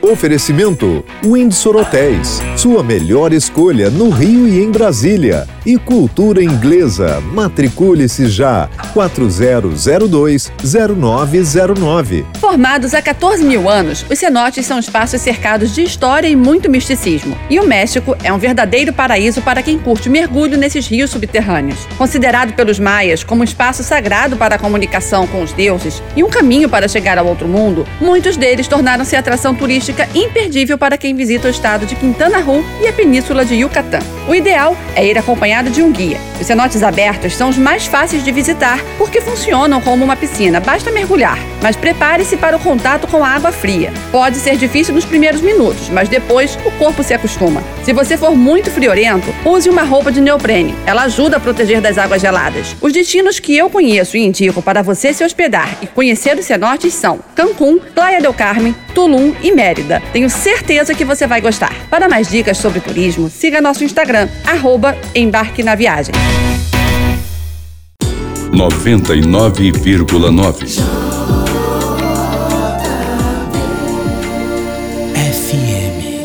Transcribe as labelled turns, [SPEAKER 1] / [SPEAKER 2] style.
[SPEAKER 1] Oferecimento Windsor Hotéis, sua melhor escolha no Rio e em Brasília. E Cultura Inglesa, matricule-se já, 4002-0909.
[SPEAKER 2] Formados há 14 mil anos, os cenotes são espaços cercados de história e muito misticismo. E o México é um verdadeiro paraíso para quem curte mergulho nesses rios subterrâneos. Considerado pelos maias como um espaço sagrado para a comunicação com os deuses e um caminho para chegar ao outro mundo, muitos deles tornaram-se atração turística turística imperdível para quem visita o estado de Quintana Roo e a península de Yucatán. O ideal é ir acompanhado de um guia. Os cenotes abertos são os mais fáceis de visitar porque funcionam como uma piscina, basta mergulhar. Mas prepare-se para o contato com a água fria. Pode ser difícil nos primeiros minutos, mas depois o corpo se acostuma. Se você for muito friorento, use uma roupa de neoprene. Ela ajuda a proteger das águas geladas. Os destinos que eu conheço e indico para você se hospedar e conhecer os cenotes são Cancún, Playa del Carmen, Tulum e Mérida. Tenho certeza que você vai gostar. Para mais dicas sobre turismo, siga nosso Instagram, arroba Embarque na Viagem.
[SPEAKER 3] 99,9 FM.